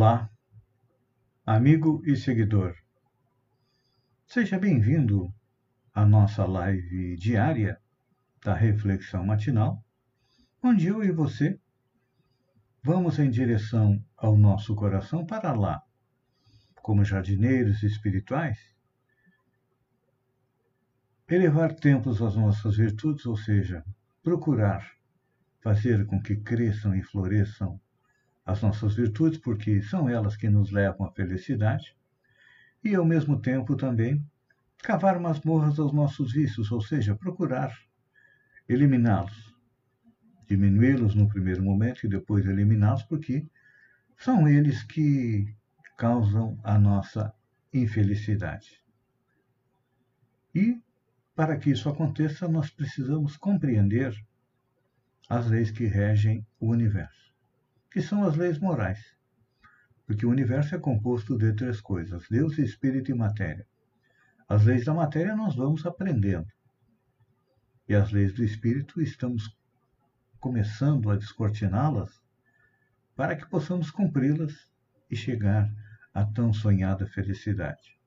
Olá, amigo e seguidor. Seja bem-vindo à nossa live diária da Reflexão Matinal, onde eu e você vamos em direção ao nosso coração para lá, como jardineiros espirituais, elevar templos às nossas virtudes, ou seja, procurar fazer com que cresçam e floresçam as nossas virtudes, porque são elas que nos levam à felicidade, e ao mesmo tempo também cavar masmorras aos nossos vícios, ou seja, procurar eliminá-los, diminuí-los no primeiro momento e depois eliminá-los, porque são eles que causam a nossa infelicidade. E, para que isso aconteça, nós precisamos compreender as leis que regem o universo que são as leis morais. Porque o universo é composto de três coisas: Deus, Espírito e matéria. As leis da matéria nós vamos aprendendo. E as leis do Espírito estamos começando a descortiná-las para que possamos cumpri-las e chegar à tão sonhada felicidade.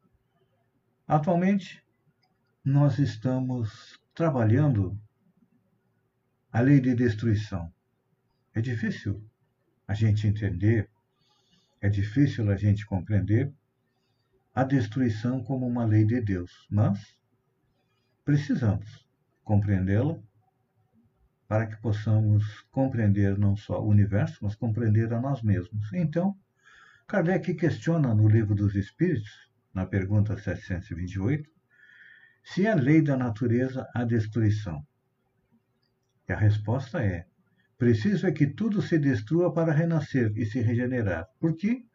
Atualmente, nós estamos trabalhando a lei de destruição. É difícil a gente entender, é difícil a gente compreender a destruição como uma lei de Deus, mas precisamos compreendê-la para que possamos compreender não só o universo, mas compreender a nós mesmos. Então, Kardec questiona no Livro dos Espíritos, na pergunta 728, se é lei da natureza a destruição. E a resposta é: Preciso é que tudo se destrua para renascer e se regenerar. Por quê?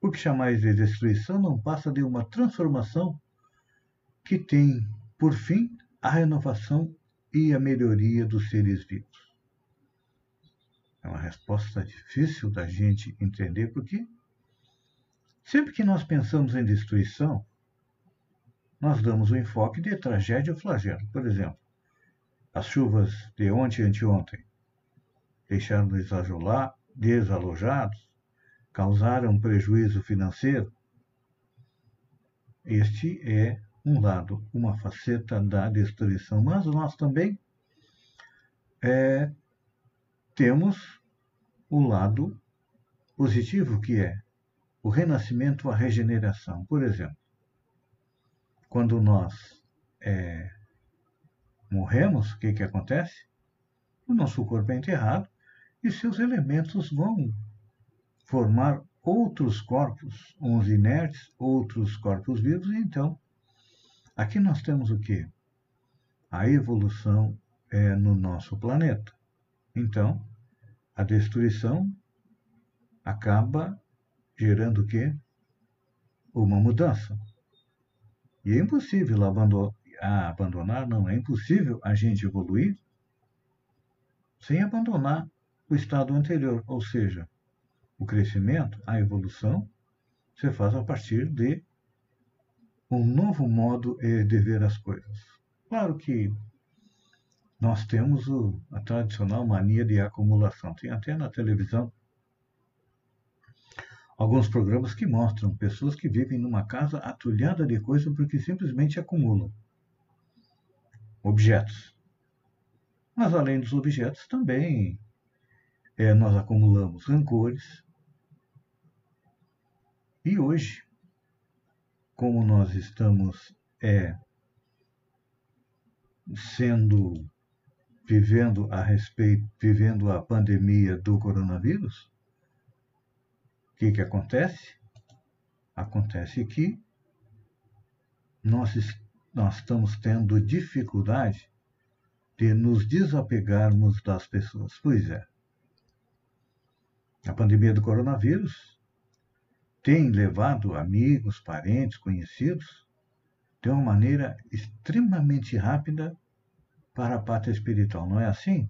O que chamais de destruição não passa de uma transformação que tem, por fim, a renovação e a melhoria dos seres vivos. É uma resposta difícil da gente entender, porque sempre que nós pensamos em destruição, nós damos o enfoque de tragédia ou flagelo. Por exemplo, as chuvas de ontem e anteontem deixando desalojados, causaram prejuízo financeiro. Este é um lado, uma faceta da destruição, mas nós também é, temos o lado positivo, que é o renascimento, a regeneração. Por exemplo, quando nós é, morremos, o que, que acontece? O nosso corpo é enterrado e seus elementos vão formar outros corpos, uns inertes, outros corpos vivos, e então aqui nós temos o que? A evolução é no nosso planeta. Então, a destruição acaba gerando o quê? Uma mudança. E é impossível abandonar, não, é impossível a gente evoluir sem abandonar o estado anterior, ou seja, o crescimento, a evolução, se faz a partir de um novo modo eh, de ver as coisas. Claro que nós temos o, a tradicional mania de acumulação. Tem até na televisão alguns programas que mostram pessoas que vivem numa casa atulhada de coisas porque simplesmente acumulam objetos. Mas além dos objetos, também é, nós acumulamos rancores. E hoje, como nós estamos é, sendo vivendo a respeito, vivendo a pandemia do coronavírus, o que, que acontece? Acontece que nós, nós estamos tendo dificuldade de nos desapegarmos das pessoas. Pois é. A pandemia do coronavírus tem levado amigos, parentes, conhecidos de uma maneira extremamente rápida para a pátria espiritual, não é assim?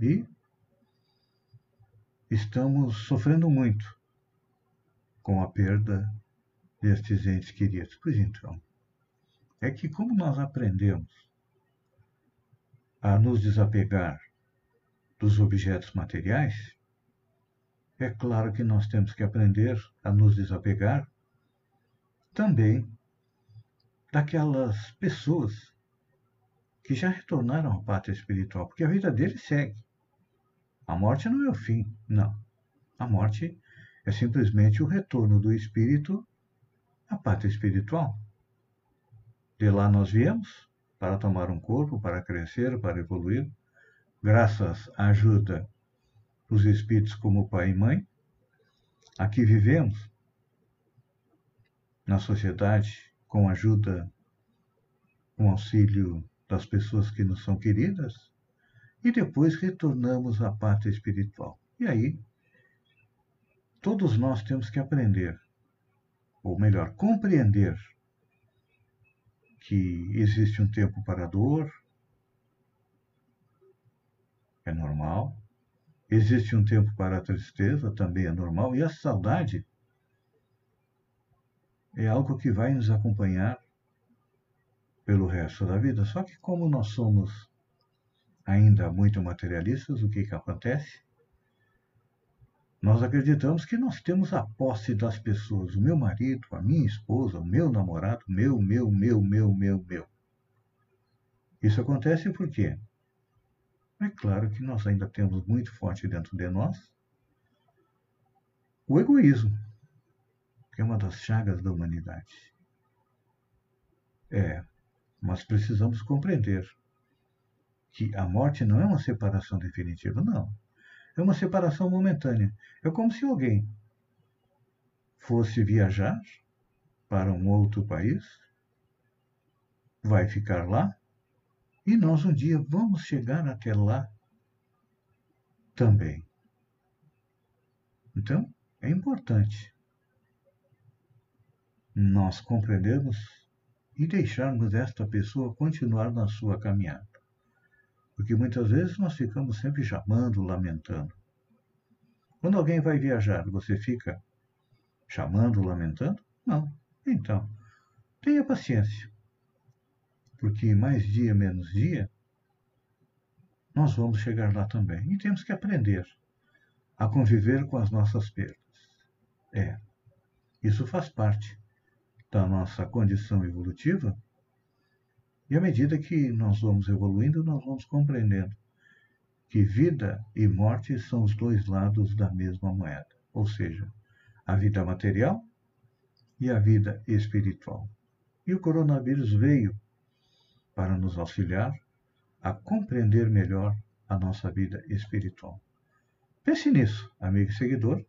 E estamos sofrendo muito com a perda destes entes queridos. Pois então, é que como nós aprendemos a nos desapegar dos objetos materiais, é claro que nós temos que aprender a nos desapegar também daquelas pessoas que já retornaram à pátria espiritual, porque a vida deles segue. A morte não é o fim, não. A morte é simplesmente o retorno do espírito à pátria espiritual. De lá nós viemos para tomar um corpo, para crescer, para evoluir, graças à ajuda dos espíritos como pai e mãe. Aqui vivemos na sociedade com ajuda, com auxílio das pessoas que nos são queridas e depois retornamos à pátria espiritual. E aí, todos nós temos que aprender, ou melhor, compreender que existe um tempo para a dor, é normal. Existe um tempo para a tristeza, também é normal. E a saudade é algo que vai nos acompanhar pelo resto da vida. Só que, como nós somos ainda muito materialistas, o que, que acontece? Nós acreditamos que nós temos a posse das pessoas, o meu marido, a minha esposa, o meu namorado, meu, meu, meu, meu, meu, meu. Isso acontece por quê? É claro que nós ainda temos muito forte dentro de nós o egoísmo, que é uma das chagas da humanidade. É, mas precisamos compreender que a morte não é uma separação definitiva, não. É uma separação momentânea. É como se alguém fosse viajar para um outro país, vai ficar lá, e nós um dia vamos chegar até lá também. Então, é importante nós compreendermos e deixarmos esta pessoa continuar na sua caminhada. Porque muitas vezes nós ficamos sempre chamando, lamentando. Quando alguém vai viajar, você fica chamando, lamentando? Não. Então, tenha paciência. Porque mais dia, menos dia, nós vamos chegar lá também. E temos que aprender a conviver com as nossas perdas. É, isso faz parte da nossa condição evolutiva e à medida que nós vamos evoluindo, nós vamos compreendendo que vida e morte são os dois lados da mesma moeda, ou seja, a vida material e a vida espiritual. E o coronavírus veio para nos auxiliar a compreender melhor a nossa vida espiritual. Pense nisso, amigo e seguidor,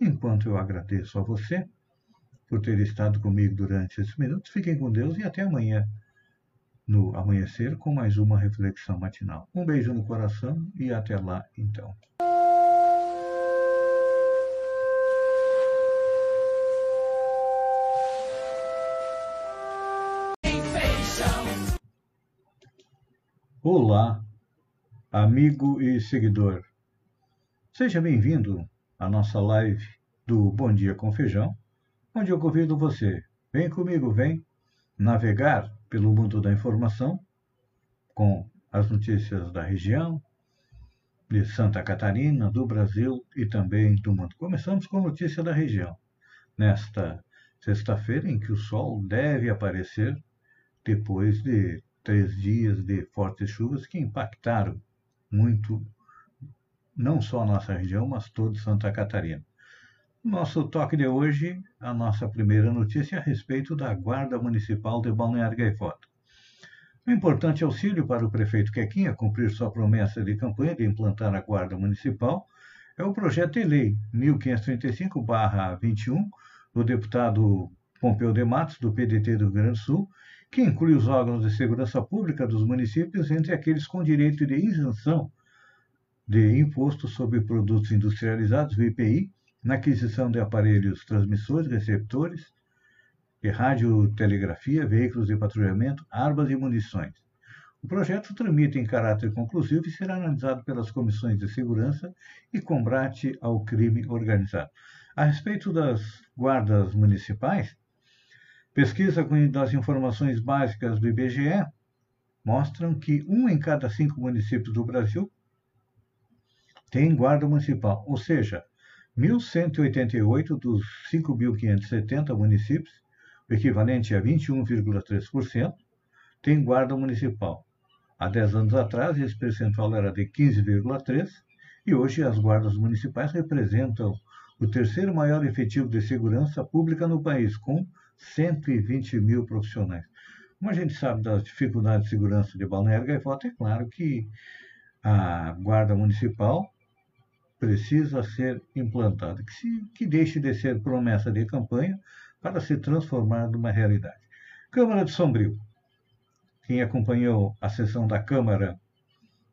enquanto eu agradeço a você por ter estado comigo durante esses minutos. Fiquem com Deus e até amanhã no amanhecer com mais uma reflexão matinal. Um beijo no coração e até lá então. Olá, amigo e seguidor. Seja bem-vindo à nossa live do Bom Dia com Feijão, onde eu convido você. Vem comigo, vem navegar pelo mundo da informação, com as notícias da região, de Santa Catarina, do Brasil e também do mundo. Começamos com notícia da região. Nesta sexta-feira, em que o sol deve aparecer depois de três dias de fortes chuvas que impactaram muito, não só a nossa região, mas toda Santa Catarina. Nosso toque de hoje, a nossa primeira notícia é a respeito da Guarda Municipal de Balneário Gaivota. Um importante auxílio para o prefeito Quequinha cumprir sua promessa de campanha de implantar a Guarda Municipal é o projeto de lei 1535-21 do deputado Pompeu de Matos, do PDT do Rio Grande do Sul, que inclui os órgãos de segurança pública dos municípios entre aqueles com direito de isenção de imposto sobre produtos industrializados, o IPI, na aquisição de aparelhos transmissores, receptores, de radiotelegrafia, veículos de patrulhamento, armas e munições. O projeto tramita em caráter conclusivo e será analisado pelas comissões de segurança e combate ao crime organizado. A respeito das guardas municipais, pesquisa das informações básicas do IBGE mostram que um em cada cinco municípios do Brasil tem guarda municipal, ou seja, 1.188 dos 5.570 municípios, o equivalente a 21,3%, têm guarda municipal. Há 10 anos atrás, esse percentual era de 15,3%, e hoje as guardas municipais representam o terceiro maior efetivo de segurança pública no país, com 120 mil profissionais. Como a gente sabe das dificuldades de segurança de Balneário Gaivota, é claro que a Guarda Municipal precisa ser implantada, que, se, que deixe de ser promessa de campanha para se transformar numa realidade. Câmara de Sombrio. Quem acompanhou a sessão da Câmara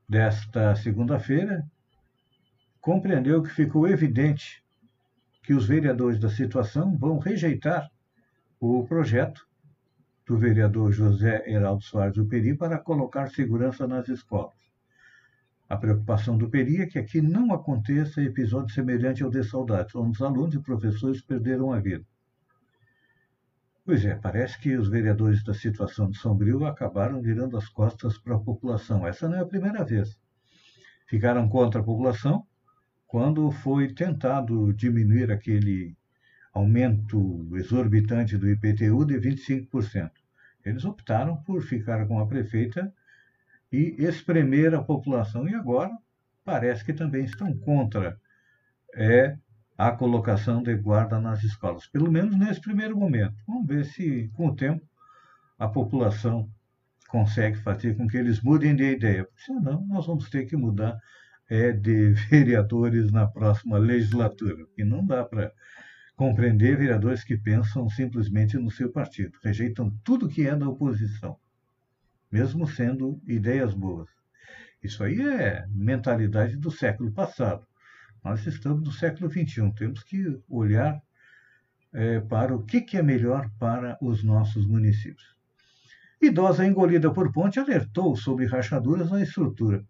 desta segunda-feira compreendeu que ficou evidente que os vereadores da situação vão rejeitar o projeto do vereador José Heraldo Soares do Peri para colocar segurança nas escolas. A preocupação do Peri é que aqui não aconteça episódio semelhante ao de Saudades, onde os alunos e professores perderam a vida. Pois é, parece que os vereadores da situação de Sombrio acabaram virando as costas para a população. Essa não é a primeira vez. Ficaram contra a população quando foi tentado diminuir aquele aumento exorbitante do IPTU de 25%. Eles optaram por ficar com a prefeita e espremer a população. E agora parece que também estão contra é, a colocação de guarda nas escolas, pelo menos nesse primeiro momento. Vamos ver se, com o tempo, a população consegue fazer com que eles mudem de ideia, senão nós vamos ter que mudar é, de vereadores na próxima legislatura, e não dá para compreender vereadores que pensam simplesmente no seu partido, rejeitam tudo que é da oposição mesmo sendo ideias boas. Isso aí é mentalidade do século passado. Nós estamos no século XXI, temos que olhar é, para o que, que é melhor para os nossos municípios. Idosa engolida por ponte alertou sobre rachaduras na estrutura.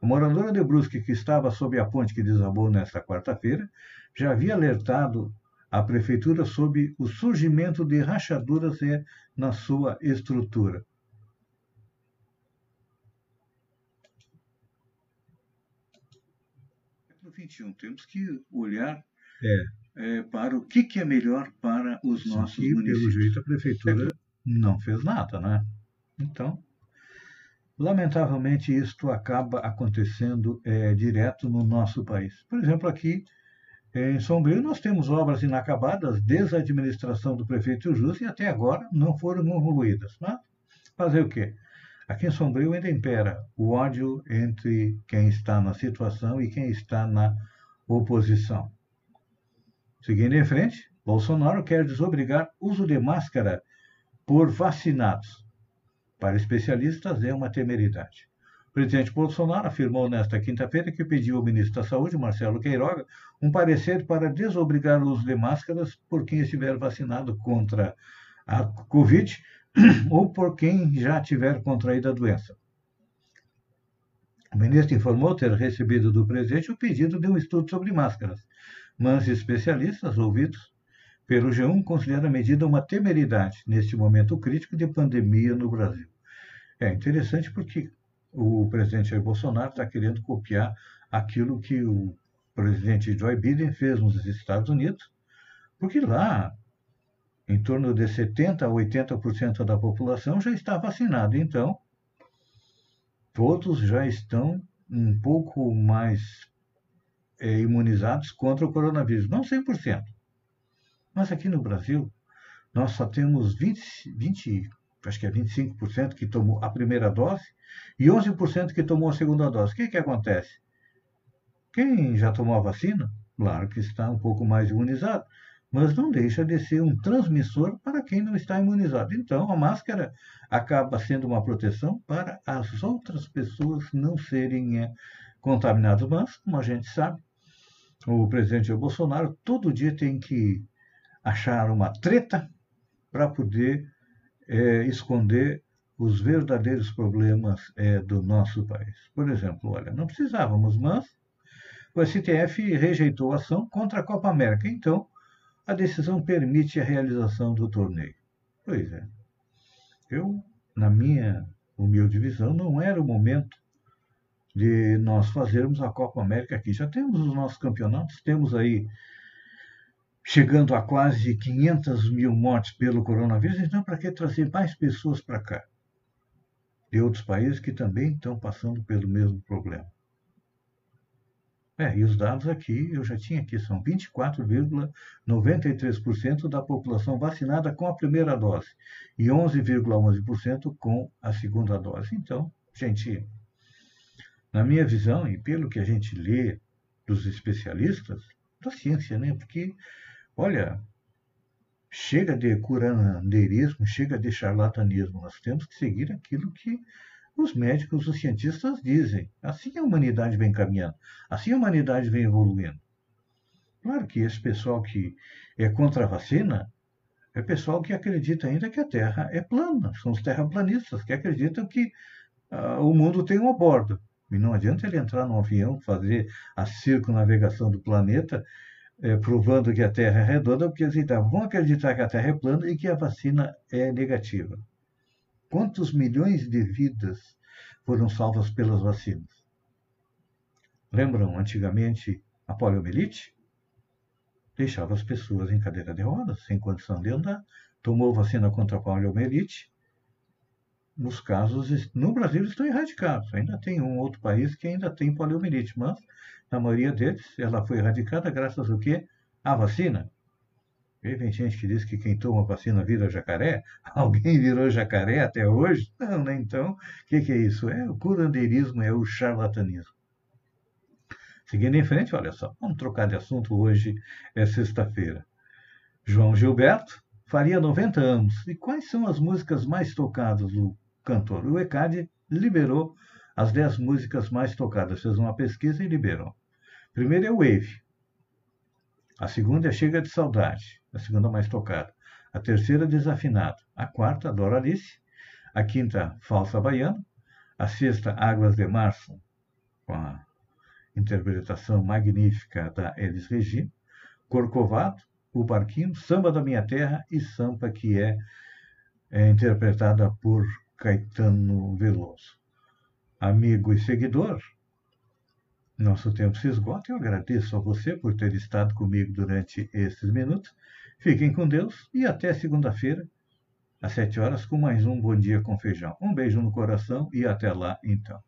A moradora de Brusque, que estava sob a ponte que desabou nesta quarta-feira, já havia alertado a prefeitura sobre o surgimento de rachaduras na sua estrutura. XXI. Temos que olhar é. É, para o que, que, é melhor para os Sim, nossos e, municípios. Pelo jeito, a prefeitura é não fez nada, né? Então, lamentavelmente, isto acaba acontecendo é, direto no nosso país. Por exemplo, aqui em Sombrio, nós temos obras inacabadas desde a administração do prefeito Jus e até agora não foram concluídas. Né? Fazer o quê? Aqui em Sombrio ainda impera o ódio entre quem está na situação e quem está na oposição. Seguindo em frente, Bolsonaro quer desobrigar uso de máscara por vacinados. Para especialistas, é uma temeridade. O presidente Bolsonaro afirmou nesta quinta-feira que pediu ao ministro da Saúde, Marcelo Queiroga, um parecer para desobrigar o uso de máscaras por quem estiver vacinado contra a Covid, ou por quem já tiver contraído a doença. O ministro informou ter recebido do presidente o pedido de um estudo sobre máscaras, mas especialistas ouvidos pelo G1 consideram a medida uma temeridade neste momento crítico de pandemia no Brasil. É interessante porque o presidente Jair Bolsonaro está querendo copiar aquilo que o presidente Joe Biden fez nos Estados Unidos, porque lá em torno de 70% a 80% da população já está vacinada. Então, todos já estão um pouco mais é, imunizados contra o coronavírus. Não 100%. Mas aqui no Brasil, nós só temos 20, 20 acho que é 25% que tomou a primeira dose e 11% que tomou a segunda dose. O que, que acontece? Quem já tomou a vacina, claro que está um pouco mais imunizado, mas não deixa de ser um transmissor para quem não está imunizado. Então, a máscara acaba sendo uma proteção para as outras pessoas não serem é, contaminadas. Mas, como a gente sabe, o presidente Bolsonaro todo dia tem que achar uma treta para poder é, esconder os verdadeiros problemas é, do nosso país. Por exemplo, olha, não precisávamos, mas o STF rejeitou a ação contra a Copa América. Então, a decisão permite a realização do torneio. Pois é. Eu, na minha humilde visão, não era o momento de nós fazermos a Copa América aqui. Já temos os nossos campeonatos, temos aí chegando a quase 500 mil mortes pelo coronavírus, então para que trazer mais pessoas para cá? De outros países que também estão passando pelo mesmo problema. É, e os dados aqui, eu já tinha aqui, são 24,93% da população vacinada com a primeira dose e 11,11% com a segunda dose. Então, gente, na minha visão, e pelo que a gente lê dos especialistas, da ciência, né? Porque, olha, chega de curandeirismo, chega de charlatanismo. Nós temos que seguir aquilo que os médicos, os cientistas dizem. Assim a humanidade vem caminhando, assim a humanidade vem evoluindo. Claro que esse pessoal que é contra a vacina é pessoal que acredita ainda que a Terra é plana, são os terraplanistas que acreditam que uh, o mundo tem uma borda. E não adianta ele entrar num avião, fazer a circunavegação do planeta, é, provando que a Terra é redonda, porque eles então, vão acreditar que a Terra é plana e que a vacina é negativa. Quantos milhões de vidas foram salvas pelas vacinas? Lembram antigamente a poliomielite? Deixava as pessoas em cadeira de rodas, sem condição de andar. Tomou vacina contra a poliomielite. Nos casos, no Brasil estão erradicados. Ainda tem um outro país que ainda tem poliomielite, mas na maioria deles ela foi erradicada graças ao quê? À vacina. E tem gente que diz que quem toma vacina vira jacaré. Alguém virou jacaré até hoje? Não, né? Então, o que, que, é isso? É o curandeirismo, é o charlatanismo. Seguindo em frente, olha só, vamos trocar de assunto. Hoje é sexta-feira. João Gilberto faria 90 anos. E quais são as músicas mais tocadas do cantor? O ECAD liberou as 10 músicas mais tocadas. Fez uma pesquisa e liberou. Primeiro é Wave. A segunda é Chega de Saudade, a segunda mais tocada. A terceira, Desafinado. A quarta, Doralice. A quinta, Falsa Baiana. A sexta, Águas de Março, com a interpretação magnífica da Elis Regina. Corcovado, O Barquinho, Samba da Minha Terra e Sampa, que é, é interpretada por Caetano Veloso. Amigo e seguidor, nosso tempo se esgota. Eu agradeço a você por ter estado comigo durante esses minutos. Fiquem com Deus e até segunda-feira, às sete horas, com mais um Bom Dia com Feijão. Um beijo no coração e até lá, então.